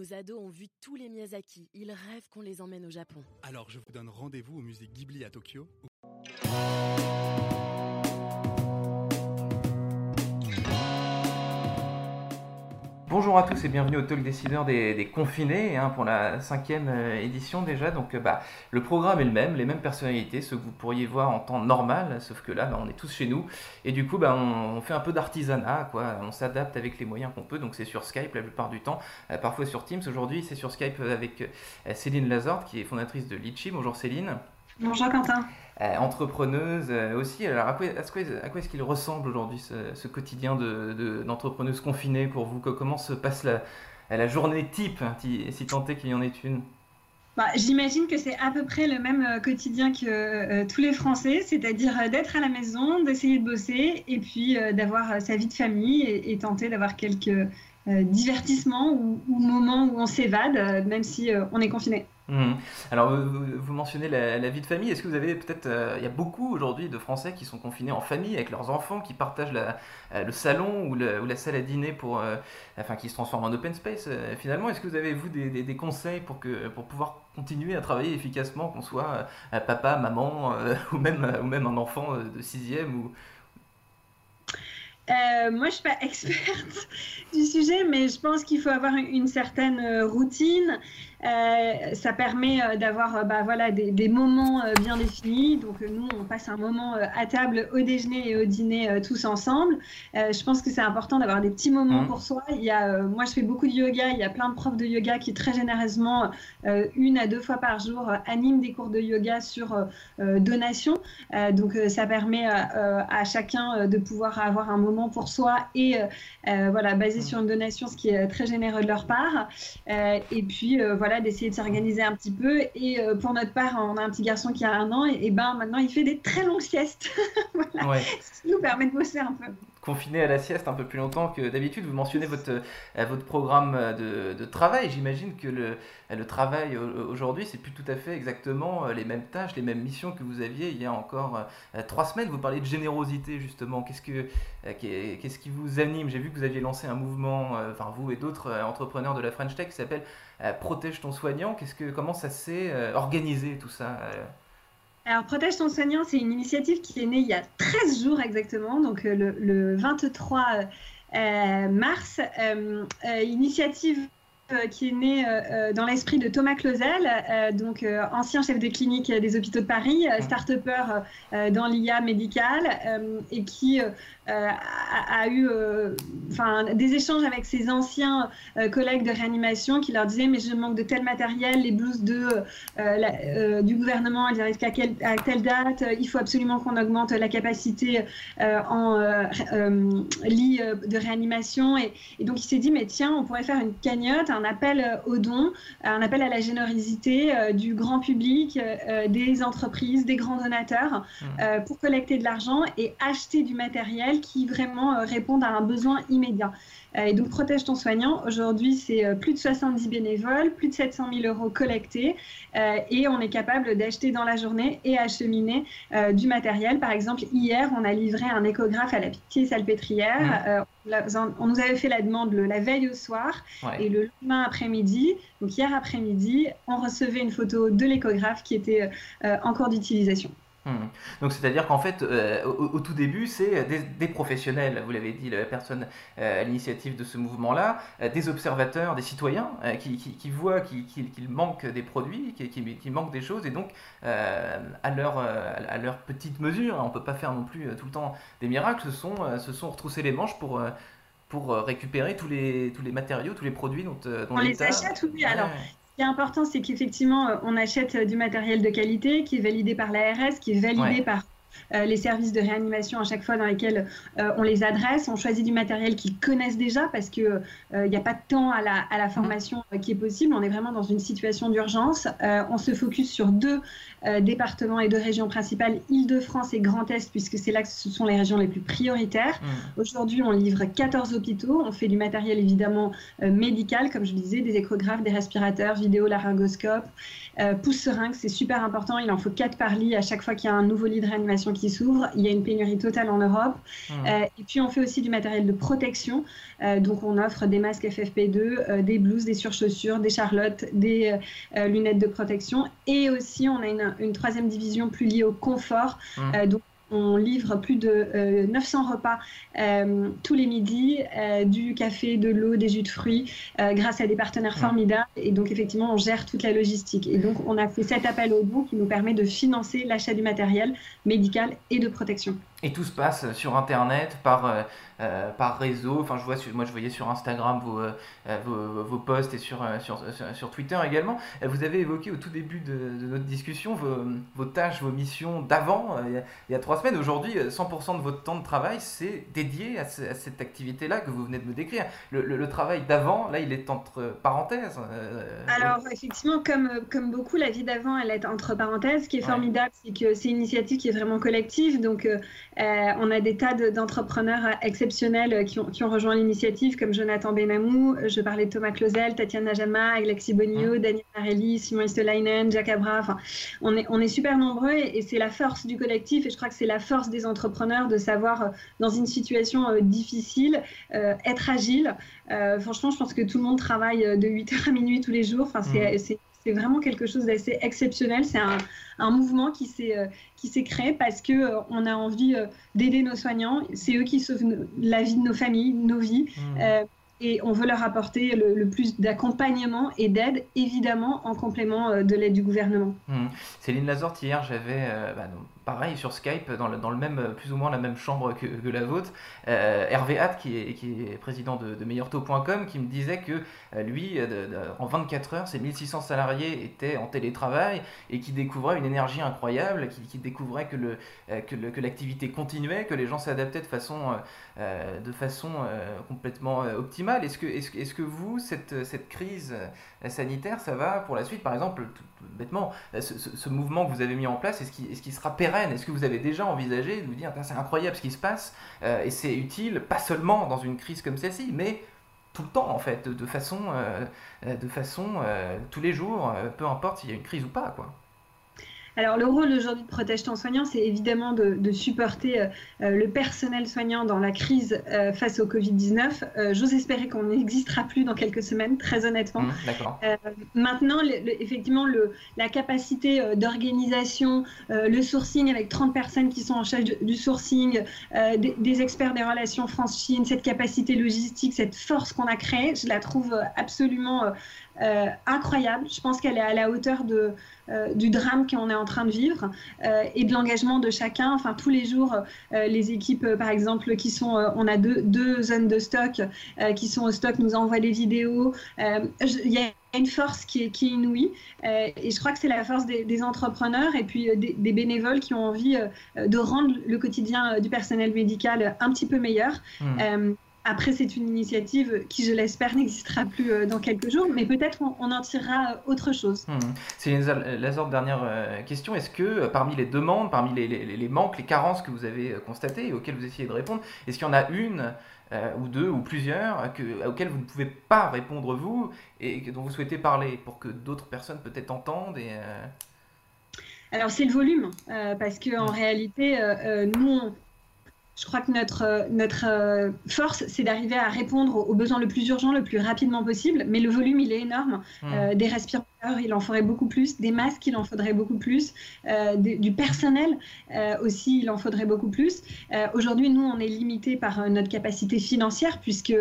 Nos ados ont vu tous les Miyazaki. Ils rêvent qu'on les emmène au Japon. Alors je vous donne rendez-vous au musée Ghibli à Tokyo. Bonjour à tous et bienvenue au Talk Décideur des, confinés hein, pour la cinquième euh, édition déjà. Donc euh, bah, le programme est le même, les mêmes personnalités, ce que vous pourriez voir en temps normal, sauf que là bah, on est tous chez nous et du coup bah, on, fait un peu d'artisanat, quoi. on s'adapte avec les moyens qu'on peut, donc c'est sur Skype la plupart du temps, euh, parfois sur Teams. Aujourd'hui c'est sur Skype avec Céline Lazard qui est fondatrice de Litchi. Bonjour Céline. Bonjour Quentin. Euh, entrepreneuse euh, aussi. Alors à quoi, à quoi, à quoi est-ce qu'il ressemble aujourd'hui ce, ce, quotidien de, de, d'entrepreneuse confinée pour vous? Comment se passe la, la journée type, hein, si tant est qu'il y en ait une? Bah, J'imagine que c'est à peu près le même euh, quotidien que euh, tous les Français, c'est-à-dire d'être à la maison, d'essayer de bosser et puis d'avoir sa vie de famille et, et tenter d'avoir quelques divertissements ou, ou, moments où on s'évade, même si on est confiné. Mmh. Alors, vous mentionnez la, vie de famille. Est-ce que vous avez peut-être. Euh, il y a beaucoup aujourd'hui de Français qui sont confinés en famille avec leurs enfants, qui partagent euh, le salon ou, la salle à dîner pour. Euh, enfin, qui se transforment en open space finalement? Est-ce que vous avez, vous, des, conseils pour, que, pour pouvoir continuer à travailler efficacement, qu'on soit papa, maman ou, même, ou même un enfant de sixième ou, moi, je suis pas experte du sujet, mais je pense qu'il faut avoir une certaine routine. Euh, ça permet euh, d'avoir euh, bah, voilà, des, des, moments bien définis. Donc nous, on passe un moment à table au déjeuner et au dîner tous ensemble. je pense que c'est important d'avoir des petits moments mmh. pour soi. Il y a, moi, je fais beaucoup de yoga. Il y a plein de profs de yoga qui très généreusement, une à deux fois par jour, animent des cours de yoga sur donation. donc ça permet à chacun de pouvoir avoir un moment pour soi et voilà, basé mmh. sur une donation, ce qui est très généreux de leur part. et puis voilà voilà, d'essayer de s'organiser un petit peu. Et euh, pour notre part, on a un petit garçon qui a un an, et, et ben maintenant il fait des très longues siestes. voilà. ouais. Ce qui nous permet de bosser un peu confiné à la sieste un peu plus longtemps que d'habitude. Vous mentionnez votre, euh, votre programme de, de travail. J'imagine que le, le travail aujourd'hui, c'est plus tout à fait exactement euh, les mêmes tâches, les mêmes missions que vous aviez il y a encore euh, trois semaines. Vous parlez de générosité justement. Qu'est-ce, que, qu'est-ce qui vous anime? J'ai vu que vous aviez lancé un mouvement, enfin vous et d'autres entrepreneurs de la French Tech qui s'appelle Protège ton soignant. Qu'est-ce que, comment ça s'est organisé tout ça alors, Protège ton soignant, c'est une initiative qui est née il y a 13 jours exactement, donc euh, le, le 23 euh, mars. Euh, euh initiative qui est né euh, dans l'esprit de Thomas Clausel, donc ancien chef de clinique des hôpitaux de Paris, start-upper dans l'IA médicale et qui a, a, eu enfin des échanges avec ses anciens collègues de réanimation qui leur disaient mais je manque de tel matériel, les blouses de, la, du gouvernement elles arrivent qu'à à telle date, il faut absolument qu'on augmente la capacité en lit de réanimation et, et donc il s'est dit mais tiens on pourrait faire une cagnotte, un appel euh, aux dons, un appel à la générosité euh, du grand public, euh, des entreprises, des grands donateurs mmh. pour collecter de l'argent et acheter du matériel qui vraiment répond à un besoin immédiat. Et donc, Protège ton soignant, aujourd'hui, c'est plus de 70 bénévoles, plus de 700 000 euros collectés, et on est capable d'acheter dans la journée et acheminer du matériel. Par exemple, hier, on a livré un échographe à la Pitié Salpêtrière. Mmh. on nous avait fait la demande la veille au soir, ouais. et le lendemain après-midi, donc hier après-midi, on recevait une photo de l'échographe qui était euh, en cours d'utilisation. Mmh. Donc c'est-à-dire qu'en fait, euh, au, au, tout début, c'est des, des, professionnels, vous l'avez dit, la personne euh, à l'initiative de ce mouvement-là, euh, des observateurs, des citoyens euh, qui, qui, qui, voient qu'il qu qu manque des produits, qu'il manque des choses, et donc euh, à, leur, à leur petite mesure, on ne peut pas faire non plus tout le temps des miracles, se sont, se sont retroussés les manches pour pour récupérer tous les, tous les matériaux, tous les produits dont, dont On les achète, oui. Alors, qui est important, c'est qu'effectivement, on achète du matériel de qualité qui est validé par l'ARS, qui est validé ouais. par euh, les services de réanimation à chaque fois dans lesquels euh, on les adresse. On choisit du matériel qu'ils connaissent déjà parce qu'il n'y euh, a pas de temps à la, à la formation qui est possible. On est vraiment dans une situation d'urgence. On se focus sur deux départements et deux régions principales, Île-de-France et Grand Est, puisque c'est là que ce sont les régions les plus prioritaires. Mmh. Aujourd'hui, on livre 14 hôpitaux. On fait du matériel évidemment médical, comme je le disais, des échographes, des respirateurs, vidéo, laryngoscope, pouce seringue, c'est super important. Il en faut 4 par lit à chaque fois qu'il y a un nouveau lit de réanimation qui s'ouvre. Il y a une pénurie totale en Europe. Mmh. et puis, on fait aussi du matériel de protection. donc, on offre des masques FFP2, des blouses, des surchaussures, des charlottes, des lunettes de protection. Et aussi, on a une, une troisième division plus liée au confort. Mmh. donc, on livre plus de 900 euh, repas euh, tous les midis, euh, du café, de l'eau, des jus de fruits, grâce à des partenaires formidables. Et donc, effectivement, on gère toute la logistique. Et donc, on a fait cet appel au don qui nous permet de financer l'achat du matériel médical et de protection. Et tout se passe sur Internet, par euh, par réseau. Enfin, je vois, moi, je voyais sur Instagram vos, euh, vos, vos, posts et sur, euh, sur, sur, Twitter également. Vous avez évoqué au tout début de, notre discussion vos, vos, tâches, vos missions d'avant, il, y a trois semaines. Aujourd'hui, 100% de votre temps de travail, c'est dédié à, cette activité-là que vous venez de me décrire. Le, le, travail d'avant, là, il est entre parenthèses. Alors, effectivement, comme, comme beaucoup, la vie d'avant, elle est entre parenthèses. Ce qui est formidable, c'est que c'est une initiative qui est vraiment collective. Donc, on a des tas d'entrepreneurs exceptionnels euh, qui ont, qui ont rejoint l'initiative, comme Jonathan Benamou, euh, je parlais de Thomas Clausel, Tatiana Najama, Alexis Bonio, mmh. Daniel Marelli, Simon Istelainen, Jacques Abra. Enfin, on est, on est super nombreux et, c'est la force du collectif et je crois que c'est la force des entrepreneurs de savoir, euh, dans une situation difficile, être agile. franchement, je pense que tout le monde travaille de 8h à minuit tous les jours. Enfin, c'est mmh c'est vraiment quelque chose d'assez exceptionnel. C'est un, un, mouvement qui s'est euh, qui s'est créé parce que euh, on a envie euh, d'aider nos soignants. C'est eux qui sauvent la vie de nos familles, nos vies. Mmh. et on veut leur apporter le, plus d'accompagnement et d'aide, évidemment, en complément de l'aide du gouvernement. Mmh. Céline Lazorte, hier, j'avais bah, pareil sur Skype, dans le, dans le, même, plus ou moins la même chambre que, que la vôtre, euh, Hervé Hatt, qui est, qui est président de, de meilleurtaux.com, qui me disait que euh, lui, en 24 heures, ses 1600 salariés étaient en télétravail et qui découvrait une énergie incroyable, qui, qui découvrait que, le, euh, que, l'activité continuait, que les gens s'adaptaient de façon, de façon complètement optimale. Est-ce que, est-ce, est que vous, cette, cette crise sanitaire, ça va pour la suite? Par exemple, bêtement, ce, mouvement que vous avez mis en place, est-ce qu'il, est-ce qu'il sera est-ce que vous avez déjà envisagé de vous dire, c'est incroyable ce qui se passe, euh, et c'est utile, pas seulement dans une crise comme celle-ci, mais tout le temps en fait, de, façon, euh, de façon euh, tous les jours, peu importe s'il y a une crise ou pas. quoi. Alors, le rôle aujourd'hui de Protège ton soignant, c'est évidemment de, supporter euh, euh, le personnel soignant dans la crise euh, face au Covid-19. J'ose espérer qu'on n'existera plus dans quelques semaines, très honnêtement. Mmh, maintenant, effectivement, le, la capacité d'organisation, le sourcing avec 30 personnes qui sont en charge du, sourcing, des, des, experts des relations France-Chine, cette capacité logistique, cette force qu'on a créée, je la trouve absolument euh, incroyable. Je pense qu'elle est à la hauteur de, euh, du drame qu'on est en train de vivre euh, et de l'engagement de chacun. Enfin, tous les jours, les équipes, par exemple, qui sont, on a deux, deux zones de stock qui sont au stock, nous envoient des vidéos. Il y a une force qui est, qui est inouïe et je crois que c'est la force des, entrepreneurs et puis des, bénévoles qui ont envie de rendre le quotidien du personnel médical un petit peu meilleur. Mmh. Après, c'est une initiative qui, je l'espère, n'existera plus euh, dans quelques jours, mais peut-être on, en tirera euh, autre chose. Hmm. C'est la sorte dernière euh, question. Est-ce que parmi les demandes, parmi les, manques, les carences que vous avez constatées et auxquelles vous essayez de répondre, est-ce qu'il y en a une ou deux ou plusieurs que, auxquelles vous ne pouvez pas répondre vous et dont vous souhaitez parler pour que d'autres personnes peut-être entendent et, Alors c'est le volume, parce qu'en en hmm. réalité, nous, je crois que notre, euh, notre euh, force, c'est d'arriver à répondre aux besoins le plus urgent, le plus rapidement possible. Mais le volume, il est énorme. Mmh. Euh, des respirateurs, il en faudrait beaucoup plus. Des masques, il en faudrait beaucoup plus. du personnel aussi, il en faudrait beaucoup plus. Aujourd'hui, nous, on est limité par notre capacité financière, puisque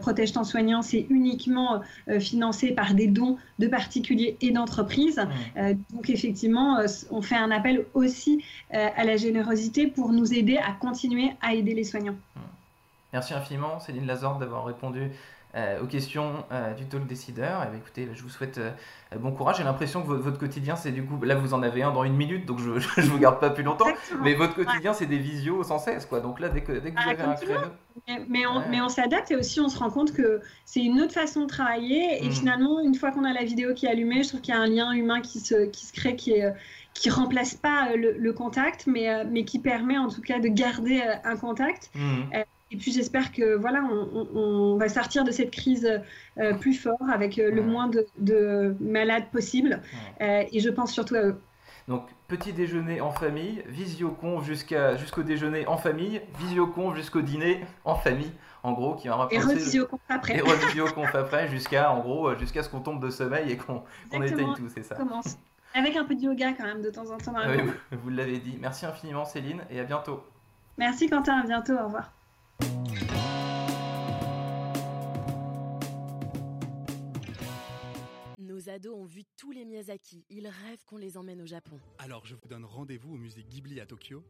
Protège ton soignant, c'est uniquement financé par des dons de particuliers et d'entreprises. Mmh. donc, effectivement, on fait un appel aussi à la générosité pour nous aider à continuer à aider les soignants. Merci infiniment, Céline Lazorde, d'avoir répondu aux questions euh, du talk décideur. Et eh écoutez, je vous souhaite euh, bon courage. J'ai l'impression que votre, quotidien, c'est du coup, là vous en avez un dans une minute, donc je ne vous garde pas plus longtemps. Mais votre quotidien, c'est des visios sans cesse, quoi. Donc là, dès que, dès que vous ah, avez un créneau. Mais, on, mais on s'adapte et aussi on se rend compte que c'est une autre façon de travailler. Et hmm. finalement, une fois qu'on a la vidéo qui est allumée, je trouve qu'il y a un lien humain qui se, qui se crée, qui est qui remplace pas le, contact, mais, mais qui permet en tout cas de garder un contact. Hmm. Et puis j'espère que voilà, on, va sortir de cette crise euh, plus fort avec euh, le moins de, malades possible. Euh, et je pense surtout à eux. Donc petit déjeuner en famille, visioconf jusqu'à jusqu'au déjeuner en famille, visioconf jusqu'au dîner en famille, en gros, qui va Et revisioconf après. et revisioconf après jusqu'à en gros jusqu'à ce qu'on tombe de sommeil et qu'on Exactement. éteigne tout, c'est ça. Commence. Avec un peu de yoga quand même de temps en temps. dans la oui, vous l'avez dit. Merci infiniment Céline et à bientôt. Merci Quentin, à bientôt, au revoir. Nos ados ont vu tous les Miyazaki. Ils rêvent qu'on les emmène au Japon. Alors je vous donne rendez-vous au musée Ghibli à Tokyo